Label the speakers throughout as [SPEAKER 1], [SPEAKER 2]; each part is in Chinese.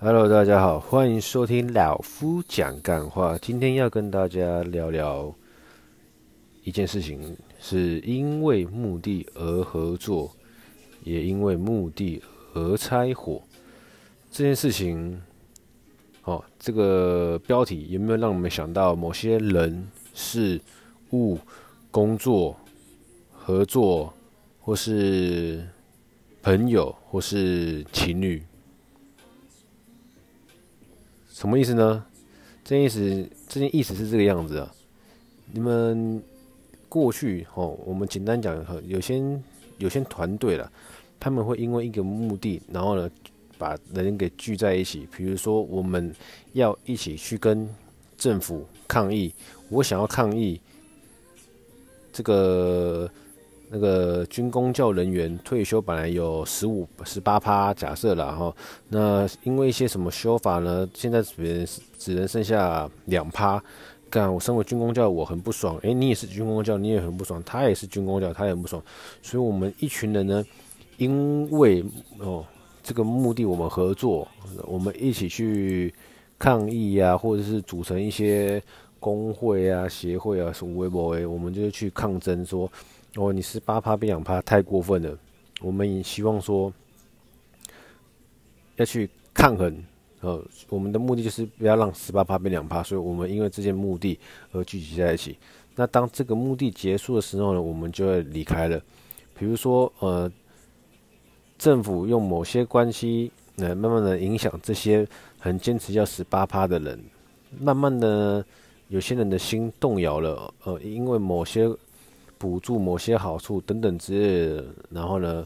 [SPEAKER 1] Hello，大家好，欢迎收听老夫讲干话。今天要跟大家聊聊一件事情，是因为目的而合作，也因为目的而拆伙。这件事情，哦，这个标题有没有让我们想到某些人、事物、工作、合作，或是朋友，或是情侣？什么意思呢？这意思，这件意思是这个样子啊。你们过去哦，我们简单讲，有些有些团队了，他们会因为一个目的，然后呢，把人给聚在一起。比如说，我们要一起去跟政府抗议，我想要抗议这个。那个军工教人员退休本来有十五、十八趴，假设了哈，那因为一些什么修法呢？现在只能只能剩下两趴。干，我身为军工教，我很不爽。诶、你也是军工教，你也很不爽。他也是军工教，他也很不爽。所以，我们一群人呢，因为哦这个目的，我们合作，我们一起去抗议呀、啊，或者是组成一些工会啊、协会啊，什么微博诶，我们就去抗争说。哦，你十八趴变两趴，太过分了。我们也希望说要去抗衡。呃，我们的目的就是不要让十八趴变两趴，所以我们因为这件目的而聚集在一起。那当这个目的结束的时候呢，我们就会离开了。比如说，呃，政府用某些关系来慢慢的影响这些很坚持要十八趴的人，慢慢的有些人的心动摇了。呃，因为某些。补助某些好处等等之类的，然后呢，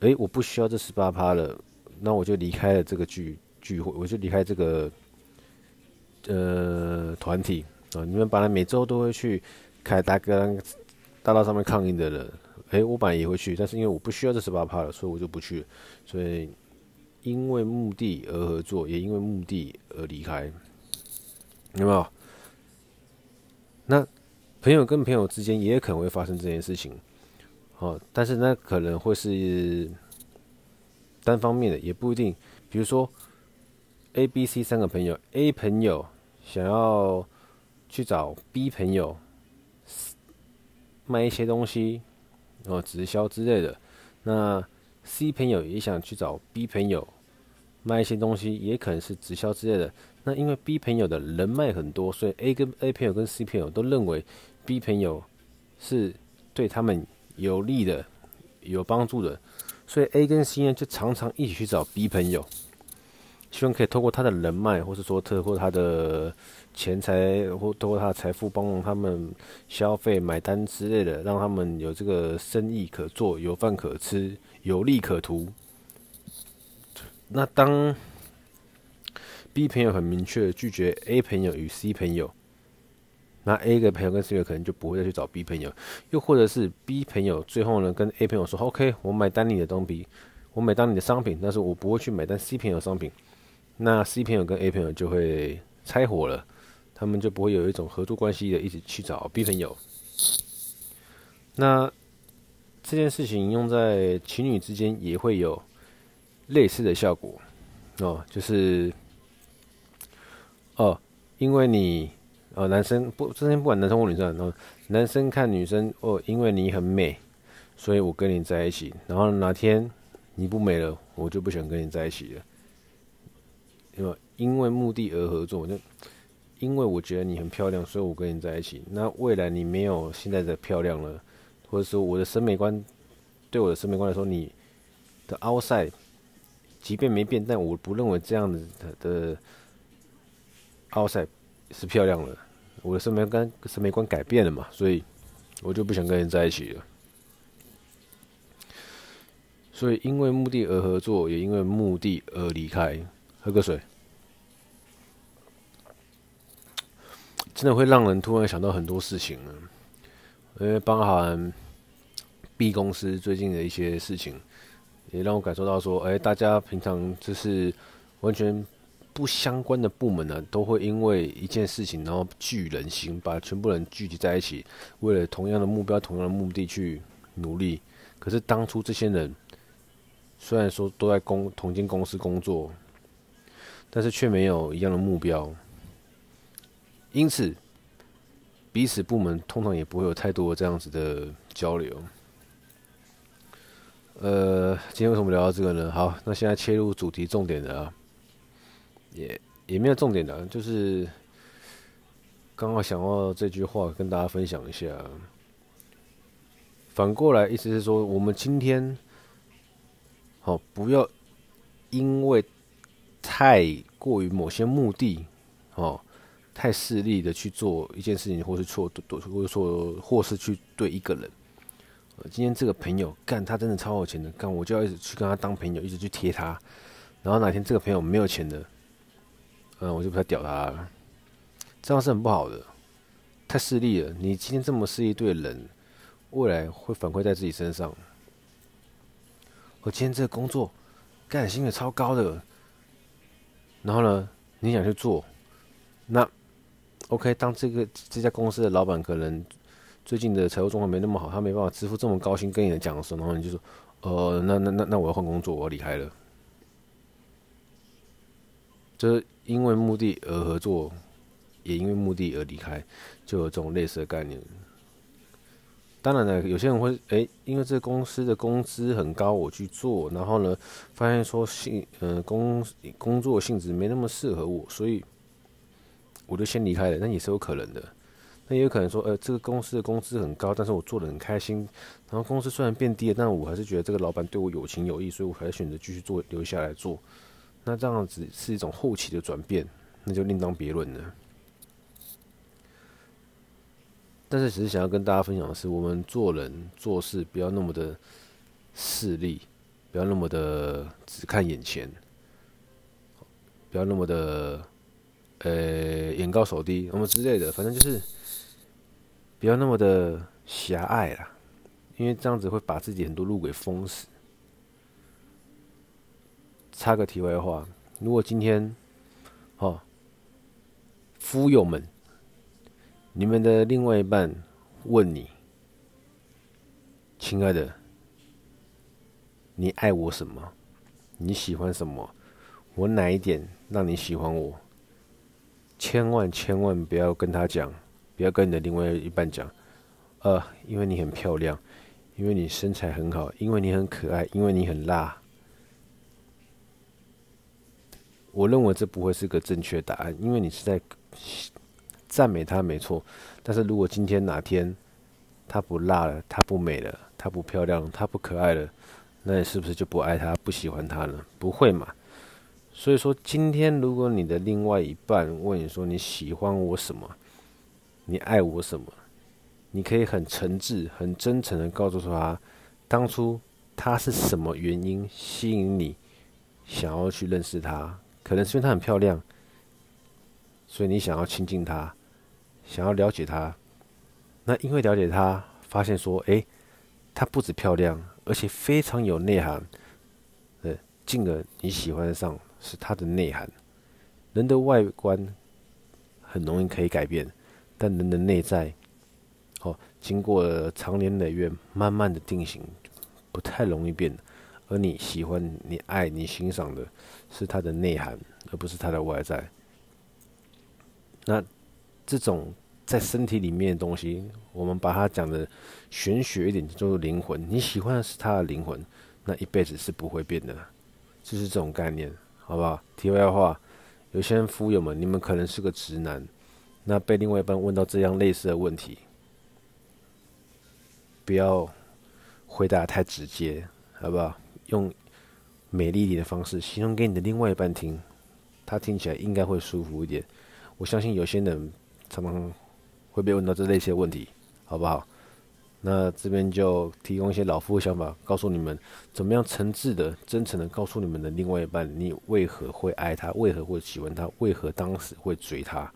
[SPEAKER 1] 诶，我不需要这十八趴了，那我就离开了这个聚聚会，我就离开这个呃团体啊。你们本来每周都会去凯达格兰大道上面抗议的人，诶，我本来也会去，但是因为我不需要这十八趴了，所以我就不去了。所以因为目的而合作，也因为目的而离开，有没有？那。朋友跟朋友之间也可能会发生这件事情，哦，但是那可能会是单方面的，也不一定。比如说，A、B、C 三个朋友，A 朋友想要去找 B 朋友卖一些东西，哦，直销之类的。那 C 朋友也想去找 B 朋友卖一些东西，也可能是直销之类的。那因为 B 朋友的人脉很多，所以 A 跟 A 朋友跟 C 朋友都认为。B 朋友是对他们有利的、有帮助的，所以 A 跟 C 呢就常常一起去找 B 朋友，希望可以透过他的人脉，或是说透过他的钱财，或透过他的财富，帮助他们消费、买单之类的，让他们有这个生意可做、有饭可吃、有利可图。那当 B 朋友很明确拒绝 A 朋友与 C 朋友。那 A 的朋友跟 C 朋友可能就不会再去找 B 朋友，又或者是 B 朋友最后呢跟 A 朋友说：“OK，我买单你的东西，我买单你的商品，但是我不会去买单 C 朋友商品。”那 C 朋友跟 A 朋友就会拆伙了，他们就不会有一种合作关系的，一起去找 B 朋友。那这件事情用在情侣之间也会有类似的效果哦，就是哦，因为你。哦，男生不，之前不管男生或女生，然后男生看女生哦，因为你很美，所以我跟你在一起。然后哪天你不美了，我就不想跟你在一起了。因为因为目的而合作，就因为我觉得你很漂亮，所以我跟你在一起。那未来你没有现在的漂亮了，或者说我的审美观，对我的审美观来说，你的凹塞即便没变，但我不认为这样子的 outside。是漂亮了，我的审美观审美观改变了嘛，所以我就不想跟人在一起了。所以因为目的而合作，也因为目的而离开。喝个水，真的会让人突然想到很多事情呢。因为包含 B 公司最近的一些事情，也让我感受到说，哎，大家平常就是完全。不相关的部门呢，都会因为一件事情，然后聚人心，把全部人聚集在一起，为了同样的目标、同样的目的去努力。可是当初这些人虽然说都在公同间公司工作，但是却没有一样的目标，因此彼此部门通常也不会有太多这样子的交流。呃，今天为什么聊到这个呢？好，那现在切入主题重点的啊，也也没有重点的，就是刚好想到这句话跟大家分享一下。反过来，意思是说，我们今天。好，不要因为太过于某些目的，哦，太势利的去做一件事情，或是错，或者说，或是去对一个人。今天这个朋友干，他真的超有钱的，干我就要一直去跟他当朋友，一直去贴他。然后哪天这个朋友没有钱的，嗯，我就不太屌他了。这样是很不好的，太势利了。你今天这么势利对人，未来会反馈在自己身上。我今天这个工作干的薪水超高的，然后呢，你想去做，那 OK，当这个这家公司的老板可能最近的财务状况没那么好，他没办法支付这么高薪跟你的讲的时候，然后你就说，呃，那那那那我要换工作，我要离开了，就是因为目的而合作，也因为目的而离开，就有这种类似的概念。当然呢，有些人会诶，因为这个公司的工资很高，我去做，然后呢，发现说性，呃，工工作性质没那么适合我，所以我就先离开了。那也是有可能的。那也有可能说，呃，这个公司的工资很高，但是我做的很开心。然后公司虽然变低了，但我还是觉得这个老板对我有情有义，所以我还是选择继续做，留下来做。那这样子是一种后期的转变，那就另当别论了。但是，只是想要跟大家分享的是，我们做人做事不要那么的势利，不要那么的只看眼前，不要那么的呃眼高手低，什么之类的，反正就是不要那么的狭隘啦，因为这样子会把自己很多路给封死。插个题外话，如果今天，哦，夫友们。你们的另外一半问你：“亲爱的，你爱我什么？你喜欢什么？我哪一点让你喜欢我？”千万千万不要跟他讲，不要跟你的另外一半讲，呃，因为你很漂亮，因为你身材很好，因为你很可爱，因为你很辣。我认为这不会是个正确答案，因为你是在。赞美他没错，但是如果今天哪天他不辣了，他不美了，他不漂亮，他不可爱了，那你是不是就不爱他、不喜欢他了？不会嘛？所以说，今天如果你的另外一半问你说，你喜欢我什么，你爱我什么，你可以很诚挚、很真诚的告诉他，当初他是什么原因吸引你想要去认识他？可能是因为她很漂亮，所以你想要亲近她。想要了解她，那因为了解她，发现说，诶，她不止漂亮，而且非常有内涵，呃，进而你喜欢上是她的内涵。人的外观很容易可以改变，但人的内在，哦，经过长年累月，慢慢的定型，不太容易变。而你喜欢、你爱你欣赏的是它的内涵，而不是它的外在。那。这种在身体里面的东西，我们把它讲的玄学一点，叫做灵魂。你喜欢的是他的灵魂，那一辈子是不会变的，就是这种概念，好不好？题外话，有些人夫友们，你们可能是个直男，那被另外一半问到这样类似的问题，不要回答太直接，好不好？用美丽一点的方式形容给你的另外一半听，他听起来应该会舒服一点。我相信有些人。常常会被问到这类型的问题，好不好？那这边就提供一些老夫的想法，告诉你们怎么样诚挚的、真诚的告诉你们的另外一半，你为何会爱他，为何会喜欢他，为何当时会追他。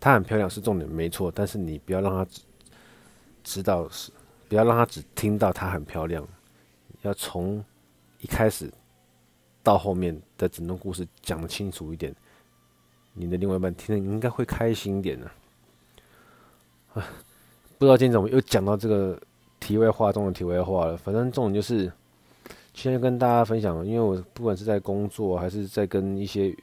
[SPEAKER 1] 她很漂亮是重点，没错，但是你不要让他知道是，不要让他只听到她很漂亮，要从一开始到后面的整段故事讲得清楚一点。你的另外一半听了应该会开心一点呢。啊，不知道今天怎么又讲到这个题外话中的题外话了。反正重点就是，今天跟大家分享，因为我不管是在工作，还是在跟一些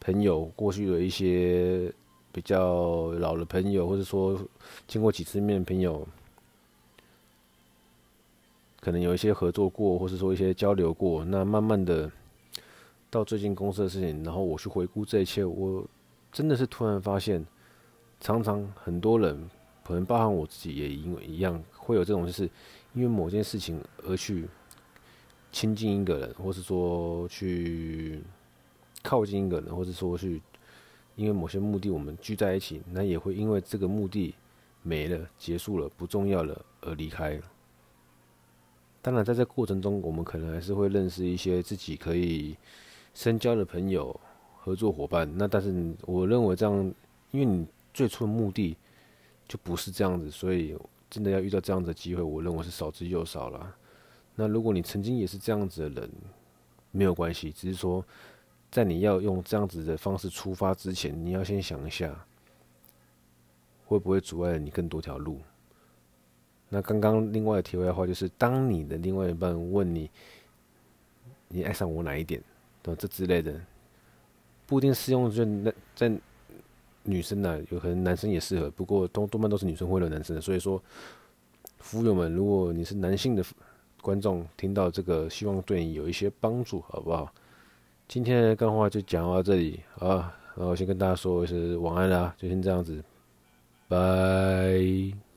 [SPEAKER 1] 朋友过去的一些比较老的朋友，或者说见过几次面的朋友，可能有一些合作过，或者说一些交流过，那慢慢的到最近公司的事情，然后我去回顾这一切，我真的是突然发现，常常很多人。可能包含我自己也因为一样会有这种，就是因为某件事情而去亲近一个人，或是说去靠近一个人，或是说去因为某些目的我们聚在一起，那也会因为这个目的没了、结束了、不重要了而离开。当然，在这过程中，我们可能还是会认识一些自己可以深交的朋友、合作伙伴。那但是我认为这样，因为你最初的目的。就不是这样子，所以真的要遇到这样的机会，我认为是少之又少了。那如果你曾经也是这样子的人，没有关系，只是说在你要用这样子的方式出发之前，你要先想一下，会不会阻碍了你更多条路。那刚刚另外的题外话就是，当你的另外一半问你，你爱上我哪一点，对？这之类的，不一定适用就那在。女生呢、有可能男生也适合，不过多多半都是女生会了男生的，所以说，服务友们，如果你是男性的观众，听到这个，希望对你有一些帮助，好不好？今天的干话就讲到这里啊，然后先跟大家说一声晚安啦，就先这样子，拜。